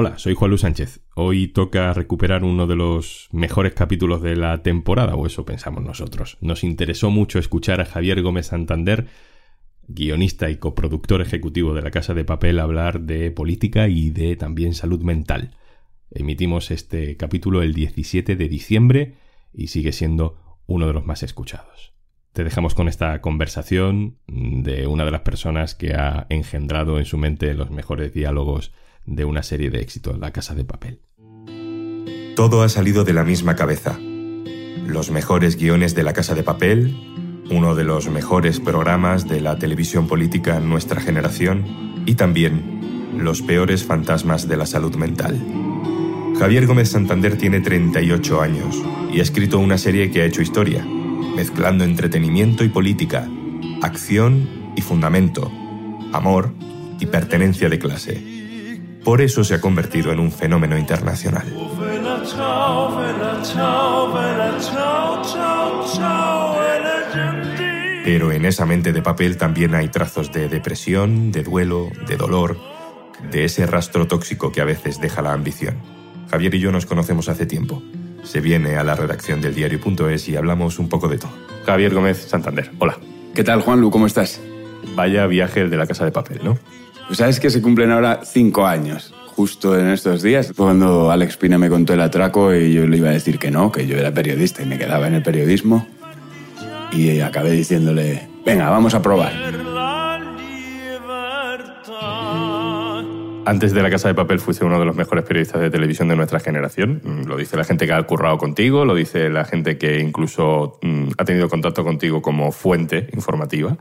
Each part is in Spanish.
Hola, soy Juan Luis Sánchez. Hoy toca recuperar uno de los mejores capítulos de la temporada, o eso pensamos nosotros. Nos interesó mucho escuchar a Javier Gómez Santander, guionista y coproductor ejecutivo de La Casa de Papel, hablar de política y de también salud mental. Emitimos este capítulo el 17 de diciembre y sigue siendo uno de los más escuchados. Te dejamos con esta conversación de una de las personas que ha engendrado en su mente los mejores diálogos de una serie de éxitos, La Casa de Papel. Todo ha salido de la misma cabeza. Los mejores guiones de La Casa de Papel, uno de los mejores programas de la televisión política en nuestra generación y también los peores fantasmas de la salud mental. Javier Gómez Santander tiene 38 años y ha escrito una serie que ha hecho historia, mezclando entretenimiento y política, acción y fundamento, amor y pertenencia de clase. Por eso se ha convertido en un fenómeno internacional. Pero en esa mente de papel también hay trazos de depresión, de duelo, de dolor, de ese rastro tóxico que a veces deja la ambición. Javier y yo nos conocemos hace tiempo. Se viene a la redacción del diario.es y hablamos un poco de todo. Javier Gómez Santander, hola. ¿Qué tal, Juanlu? ¿Cómo estás? Vaya viaje el de la casa de papel, ¿no? Sabes que se cumplen ahora cinco años, justo en estos días, cuando Alex Pina me contó el atraco y yo le iba a decir que no, que yo era periodista y me quedaba en el periodismo. Y acabé diciéndole, venga, vamos a probar. Antes de la Casa de Papel fuiste uno de los mejores periodistas de televisión de nuestra generación. Mm, lo dice la gente que ha currado contigo, lo dice la gente que incluso mm, ha tenido contacto contigo como fuente informativa.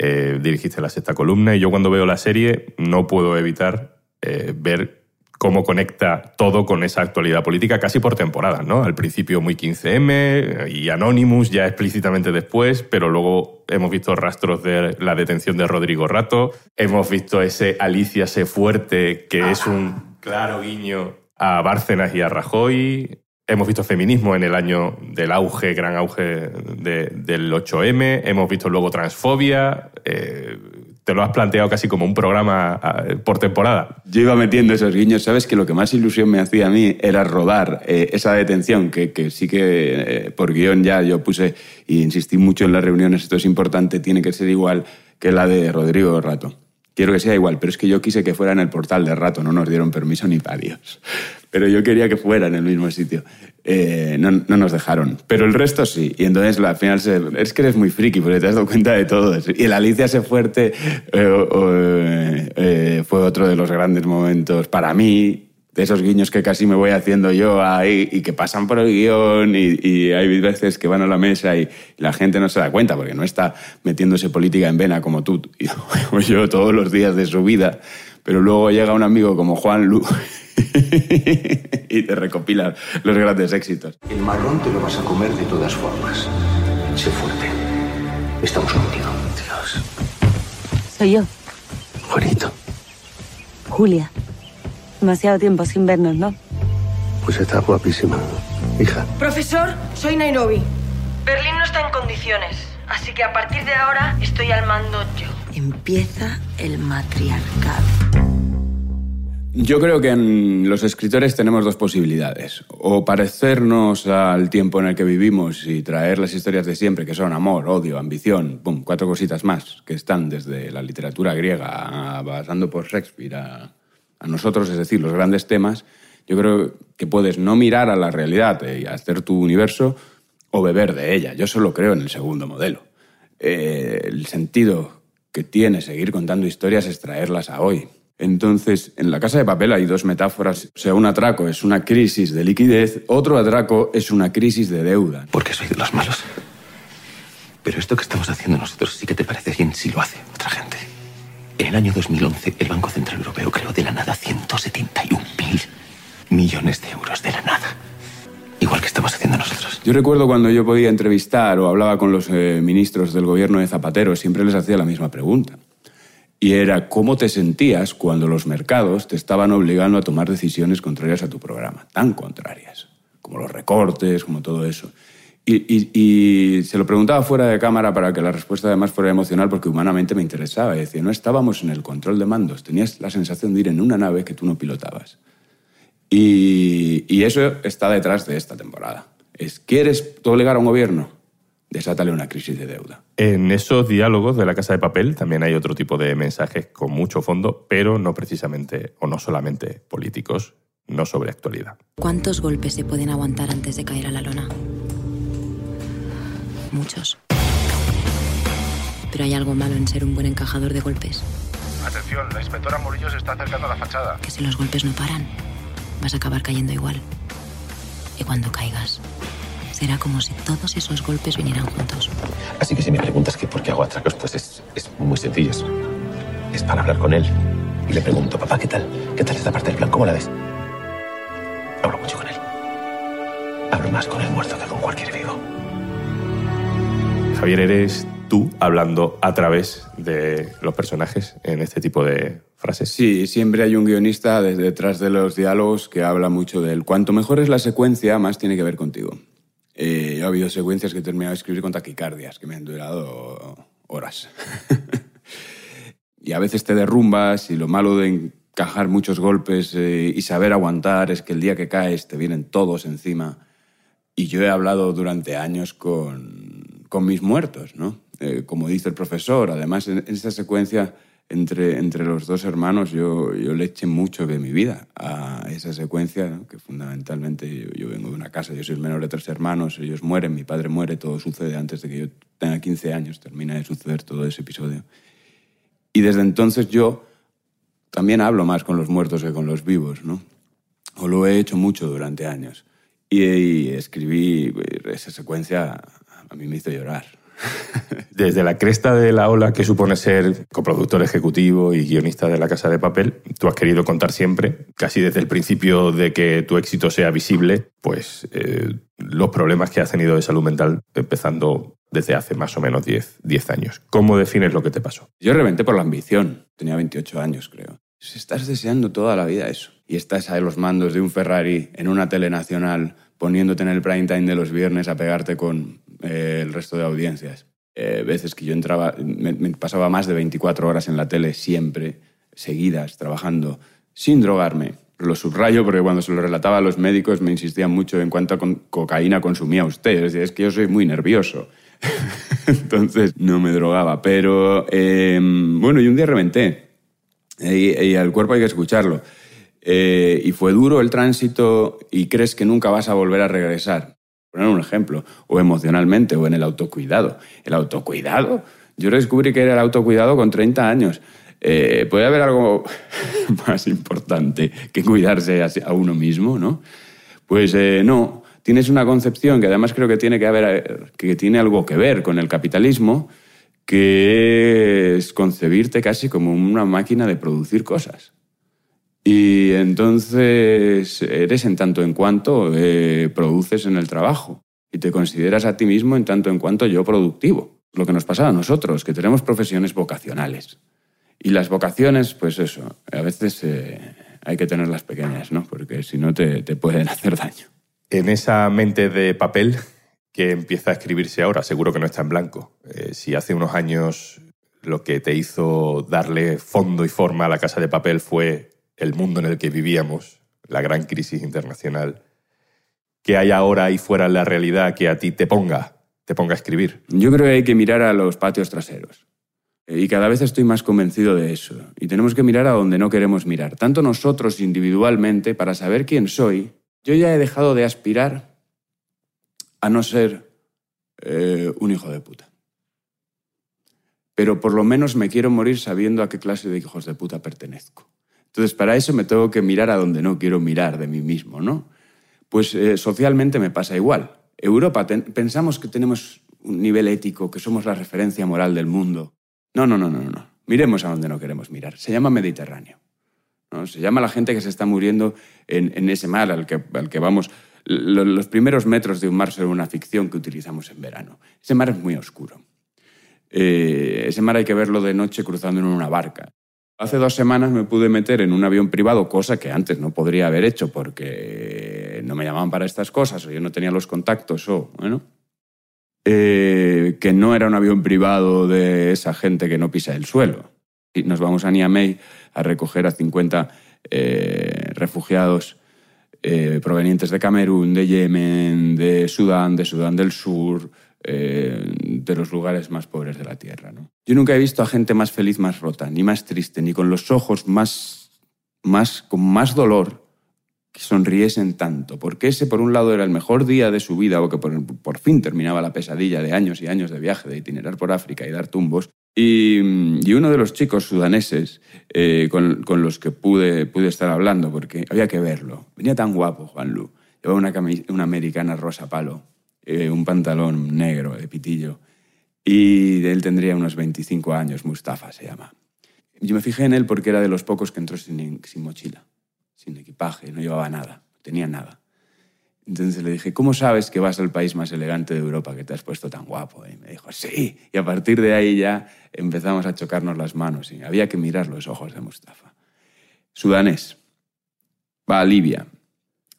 Eh, dirigiste la sexta columna y yo cuando veo la serie no puedo evitar eh, ver cómo conecta todo con esa actualidad política casi por temporada, ¿no? Al principio muy 15M y Anonymous ya explícitamente después, pero luego hemos visto rastros de la detención de Rodrigo Rato, hemos visto ese Alicia se fuerte que es un claro guiño a Bárcenas y a Rajoy, Hemos visto feminismo en el año del auge, gran auge del 8M. Hemos visto luego transfobia. Eh, te lo has planteado casi como un programa ah, por temporada. Yo iba metiendo esos guiños. Sabes que lo que más ilusión me hacía a mí era rodar eh, esa detención, que, que sí que eh, por guion ya yo puse y insistí mucho en las reuniones, esto es importante, tiene que ser igual que la de Rodrigo Rato. Quiero que sea igual, pero es que yo quise que fuera en el portal de Rato, no nos dieron permiso ni para Dios pero yo quería que fuera en el mismo sitio. Eh, no, no, nos dejaron. Pero el resto sí. Y entonces al final es que eres muy friki porque te has dado cuenta de todo. Y el Alicia se fuerte eh, eh, fue otro de los grandes momentos para mí. De esos guiños que casi me voy haciendo yo ahí y que pasan por el guion y, y hay veces que van a la mesa y la gente no se da cuenta porque no está metiéndose política en vena como tú o yo todos los días de su vida. Pero luego llega un amigo como Juan Lu y te recopila los grandes éxitos. El marrón te lo vas a comer de todas formas. Sé fuerte. Estamos contigo. Dios. Soy yo. Juanito. Julia. Demasiado tiempo sin vernos, ¿no? Pues está guapísima, hija. Profesor, soy Nairobi. Berlín no está en condiciones, así que a partir de ahora estoy al mando yo. Empieza el matriarcado. Yo creo que en los escritores tenemos dos posibilidades. O parecernos al tiempo en el que vivimos y traer las historias de siempre, que son amor, odio, ambición, pum, cuatro cositas más, que están desde la literatura griega, pasando por Shakespeare, a, nosotros, es decir, los grandes temas. Yo creo que puedes no mirar a la realidad y hacer tu universo o beber de ella. Yo solo creo en el segundo modelo. Eh, el sentido que tiene seguir contando historias es traerlas a hoy entonces, en la casa de papel hay dos metáforas. O sea, un atraco es una crisis de liquidez, otro atraco es una crisis de deuda. Porque soy de los malos. Pero esto que estamos haciendo nosotros sí que te parece bien si lo hace otra gente. En el año 2011, el Banco Central Europeo creó de la nada 171 mil millones de euros de la nada. Igual que estamos haciendo nosotros. Yo recuerdo cuando yo podía entrevistar o hablaba con los eh, ministros del gobierno de Zapatero, siempre les hacía la misma pregunta y era cómo te sentías cuando los mercados te estaban obligando a tomar decisiones contrarias a tu programa, tan contrarias, como los recortes, como todo eso. Y, se lo preguntaba fuera de cámara para que la respuesta además fuera emocional porque humanamente me interesaba. Y decía, no estábamos en el control de mandos, tenías la sensación de ir en una nave que tú no pilotabas. Y, eso está detrás de esta temporada. Es, ¿quieres obligar a un gobierno? Desátale una crisis de deuda. En esos diálogos de la Casa de Papel también hay otro tipo de mensajes con mucho fondo, pero no precisamente o no solamente políticos, no sobre actualidad. ¿Cuántos golpes se pueden aguantar antes de caer a la lona? Muchos. Pero hay algo malo en ser un buen encajador de golpes. Atención, la inspectora Murillo se está acercando a la fachada. Que si los golpes no paran, vas a acabar cayendo igual. Y cuando caigas, será como si todos esos golpes vinieran juntos. Así que si me preguntas que por qué hago atracos, pues es, es muy sencillo. Es, es para hablar con él. Y le pregunto, papá, ¿qué tal? ¿Qué tal esta parte del plan? ¿Cómo la ves? Hablo mucho con él. Hablo más con el muerto que con cualquier vivo. Javier, eres tú hablando a través de los personajes en este tipo de frases. Sí, siempre hay un guionista desde detrás de los diálogos que habla mucho de él. Cuanto mejor es la secuencia, más tiene que ver contigo. Eh, ha habido secuencias que he terminado de escribir con taquicardias, que me han durado horas. y a veces te derrumbas y lo malo de encajar muchos golpes eh, y saber aguantar es que el día que caes te vienen todos encima. Y yo he hablado durante años con, con mis muertos, ¿no? Eh, como dice el profesor, además en, en esta secuencia entre, entre los dos hermanos yo, yo le eché mucho de mi vida a esa secuencia, ¿no? que fundamentalmente yo, yo, vengo de una casa, yo soy el menor de tres hermanos, ellos mueren, mi padre muere, todo sucede antes de que yo tenga 15 años, termina de suceder todo ese episodio. Y desde entonces yo también hablo más con los muertos que con los vivos, ¿no? O lo he hecho mucho durante años. Y, y escribí esa secuencia, a mí me hizo llorar. Desde la cresta de la ola que supone ser coproductor ejecutivo y guionista de La Casa de Papel, tú has querido contar siempre, casi desde el principio de que tu éxito sea visible, pues eh, los problemas que has tenido de salud mental empezando desde hace más o menos 10, 10 años. ¿Cómo defines lo que te pasó? Yo reventé por la ambición. Tenía 28 años, creo. Estás deseando toda la vida eso y estás a los mandos de un Ferrari en una telenacional poniéndote en el prime time de los viernes a pegarte con eh, el resto de audiencias. Eh, veces que yo entraba, me, pasaba más de 24 horas en la tele siempre, seguidas, trabajando, sin drogarme. Lo subrayo porque cuando se lo relataba a los médicos me insistían mucho en cuánta cocaína consumía usted. Es, decir, es que yo soy muy nervioso. Entonces no me drogaba. Pero eh, bueno, y un día reventé. Y, y al cuerpo hay que escucharlo. Eh, y fue duro el tránsito y crees que nunca vas a volver a regresar. Poner un ejemplo, o emocionalmente, o en el autocuidado. El autocuidado. Yo descubrí que era el autocuidado con 30 años. Eh, ¿Puede haber algo más importante que cuidarse a uno mismo, no? Pues eh, no. Tienes una concepción que además creo que tiene, que, haber, que tiene algo que ver con el capitalismo, que es concebirte casi como una máquina de producir cosas. Y entonces eres en tanto en cuanto eh, produces en el trabajo y te consideras a ti mismo en tanto en cuanto yo productivo. Lo que nos pasa a nosotros, que tenemos profesiones vocacionales. Y las vocaciones, pues eso, a veces eh, hay que tenerlas pequeñas, ¿no? Porque si no te, te pueden hacer daño. En esa mente de papel que empieza a escribirse ahora, seguro que no está en blanco. Eh, si hace unos años lo que te hizo darle fondo y forma a la casa de papel fue el mundo en el que vivíamos, la gran crisis internacional, que hay ahora ahí fuera la realidad que a ti te ponga, te ponga a escribir? Yo creo que hay que mirar a los patios traseros. Y cada vez estoy más convencido de eso. Y tenemos que mirar a donde no queremos mirar, tanto nosotros individualmente, para saber quién soy. Yo ya he dejado de aspirar a no ser eh, un hijo de puta. Pero por lo menos me quiero morir sabiendo a qué clase de hijos de puta pertenezco. Entonces, para eso me tengo que mirar a donde no quiero mirar de mí mismo, ¿no? Pues eh, socialmente me pasa igual. Europa, pensamos que tenemos un nivel ético, que somos la referencia moral del mundo. No, no, no, no, no. Miremos a donde no queremos mirar. Se llama Mediterráneo. ¿no? Se llama la gente que se está muriendo en, ese mar al que, al que vamos. Los primeros metros de un mar son una ficción que utilizamos en verano. Ese mar es muy oscuro. Eh, ese mar hay que verlo de noche cruzando en una barca. Hace dos semanas me pude meter en un avión privado, cosa que antes no podría haber hecho porque no me llamaban para estas cosas o yo no tenía los contactos o, bueno, eh, que no era un avión privado de esa gente que no pisa el suelo. Y nos vamos a Niamey a recoger a 50 eh, refugiados eh, provenientes de Camerún, de Yemen, de Sudán, de Sudán del Sur, eh, de los lugares más pobres de la Tierra. Yo nunca he visto a gente más feliz, más rota, ni más triste, ni con los ojos más, más con más dolor que sonriesen tanto, porque ese por un lado era el mejor día de su vida o que por, por fin terminaba la pesadilla de años y años de viaje, de itinerar por África y dar tumbos, y, uno de los chicos sudaneses eh, con, con, los que pude, pude estar hablando, porque había que verlo, venía tan guapo Juan Lu, llevaba una, una americana rosa palo, eh, un pantalón negro de pitillo, y él tendría unos 25 años, Mustafa se llama. Yo me fijé en él porque era de los pocos que entró sin, mochila, sin equipaje, no llevaba nada, no tenía nada. Entonces le dije, ¿cómo sabes que vas al país más elegante de Europa, que te has puesto tan guapo? Y me dijo, sí. Y a partir de ahí ya empezamos a chocarnos las manos y había que mirar los ojos de Mustafa. Sudanés. Va a Libia,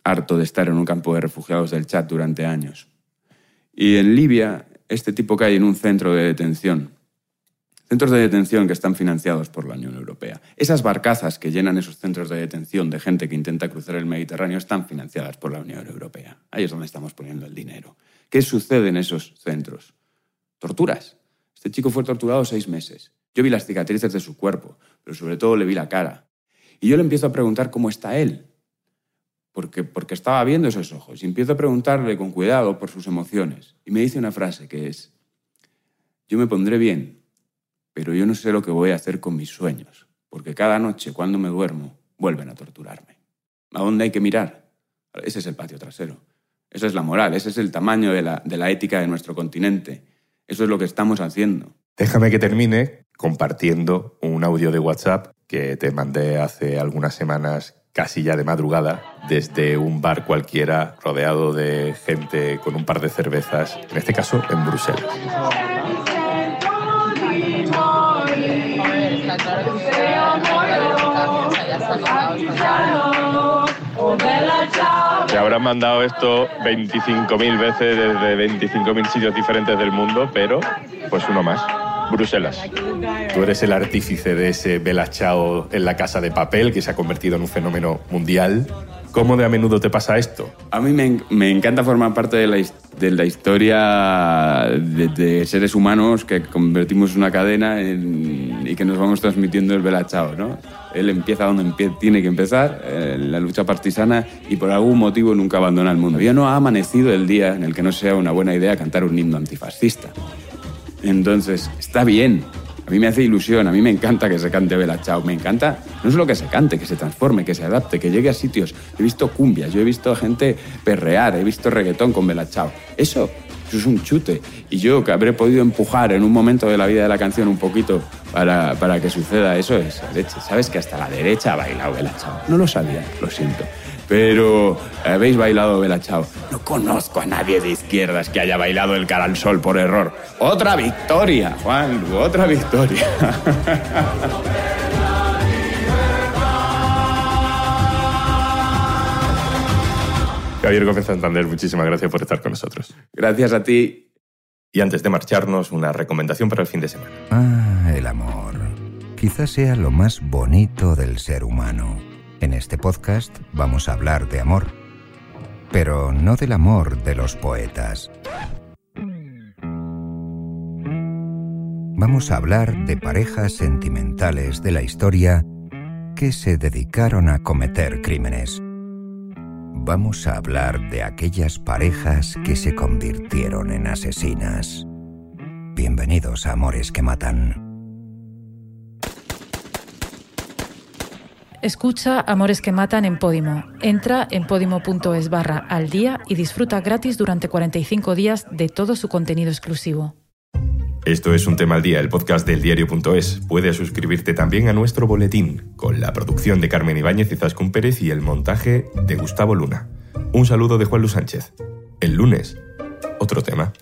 harto de estar en un campo de refugiados del Chad durante años. Y en Libia, este tipo cae en un centro de detención Centros de detención que están financiados por la Unión Europea. Esas barcazas que llenan esos centros de detención de gente que intenta cruzar el Mediterráneo están financiadas por la Unión Europea. Ahí es donde estamos poniendo el dinero. ¿Qué sucede en esos centros? Torturas. Este chico fue torturado seis meses. Yo vi las cicatrices de su cuerpo, pero sobre todo le vi la cara. Y yo le empiezo a preguntar cómo está él, porque, estaba viendo esos ojos. Y empiezo a preguntarle con cuidado por sus emociones. Y me dice una frase que es, yo me pondré bien pero yo no sé lo que voy a hacer con mis sueños, porque cada noche cuando me duermo vuelven a torturarme. ¿A dónde hay que mirar? Ese es el patio trasero. Esa es la moral, ese es el tamaño de la ética de nuestro continente. Eso es lo que estamos haciendo. Déjame que termine compartiendo un audio de WhatsApp que te mandé hace algunas semanas casi ya de madrugada, desde un bar cualquiera rodeado de gente con un par de cervezas, en este caso en Bruselas. Te habrán mandado esto 25.000 veces desde 25.000 sitios diferentes del mundo, pero pues uno más. Bruselas. Tú eres el artífice de ese Bella en la casa de papel que se ha convertido en un fenómeno mundial. ¿Cómo de a menudo te pasa esto? A mí me, me encanta formar parte de la, de la historia de, de, seres humanos que convertimos una cadena en, y que nos vamos transmitiendo el Bella ¿no? Él empieza donde tiene que empezar, en la lucha partisana, y por algún motivo nunca abandona el mundo. Ya no ha amanecido el día en el que no sea una buena idea cantar un himno antifascista. Entonces, está bien. A mí me hace ilusión, a mí me encanta que se cante Bella Chao. Me encanta no solo que se cante, que se transforme, que se adapte, que llegue a sitios. He visto cumbias, yo he visto gente perrear, he visto reggaetón con Bella Chao. Eso eso es un chute. Y yo que habré podido empujar en un momento de la vida de la canción un poquito para, para que suceda eso es leche. ¿Sabes que hasta la derecha ha bailado Bella Chao? No lo sabía, lo siento. Pero habéis bailado Bella Chao. No conozco a nadie de izquierdas que haya bailado el cara al sol por error. Otra victoria, Juan, otra victoria. Javier Gómez Santander, muchísimas gracias por estar con nosotros. Gracias a ti. Y antes de marcharnos, una recomendación para el fin de semana. Ah, el amor. Quizás sea lo más bonito del ser humano. En este podcast vamos a hablar de amor, pero no del amor de los poetas. Vamos a hablar de parejas sentimentales de la historia que se dedicaron a cometer crímenes vamos a hablar de aquellas parejas que se convirtieron en asesinas. Bienvenidos a Amores que Matan. Escucha Amores que Matan en Podimo. Entra en podimo.es barra al día y disfruta gratis durante 45 días de todo su contenido exclusivo. Esto es un tema al día, el podcast del diario.es. Puedes suscribirte también a nuestro boletín, con la producción de Carmen Ibáñez y Zascún Pérez y el montaje de Gustavo Luna. Un saludo de Juan Luis Sánchez. El lunes, otro tema.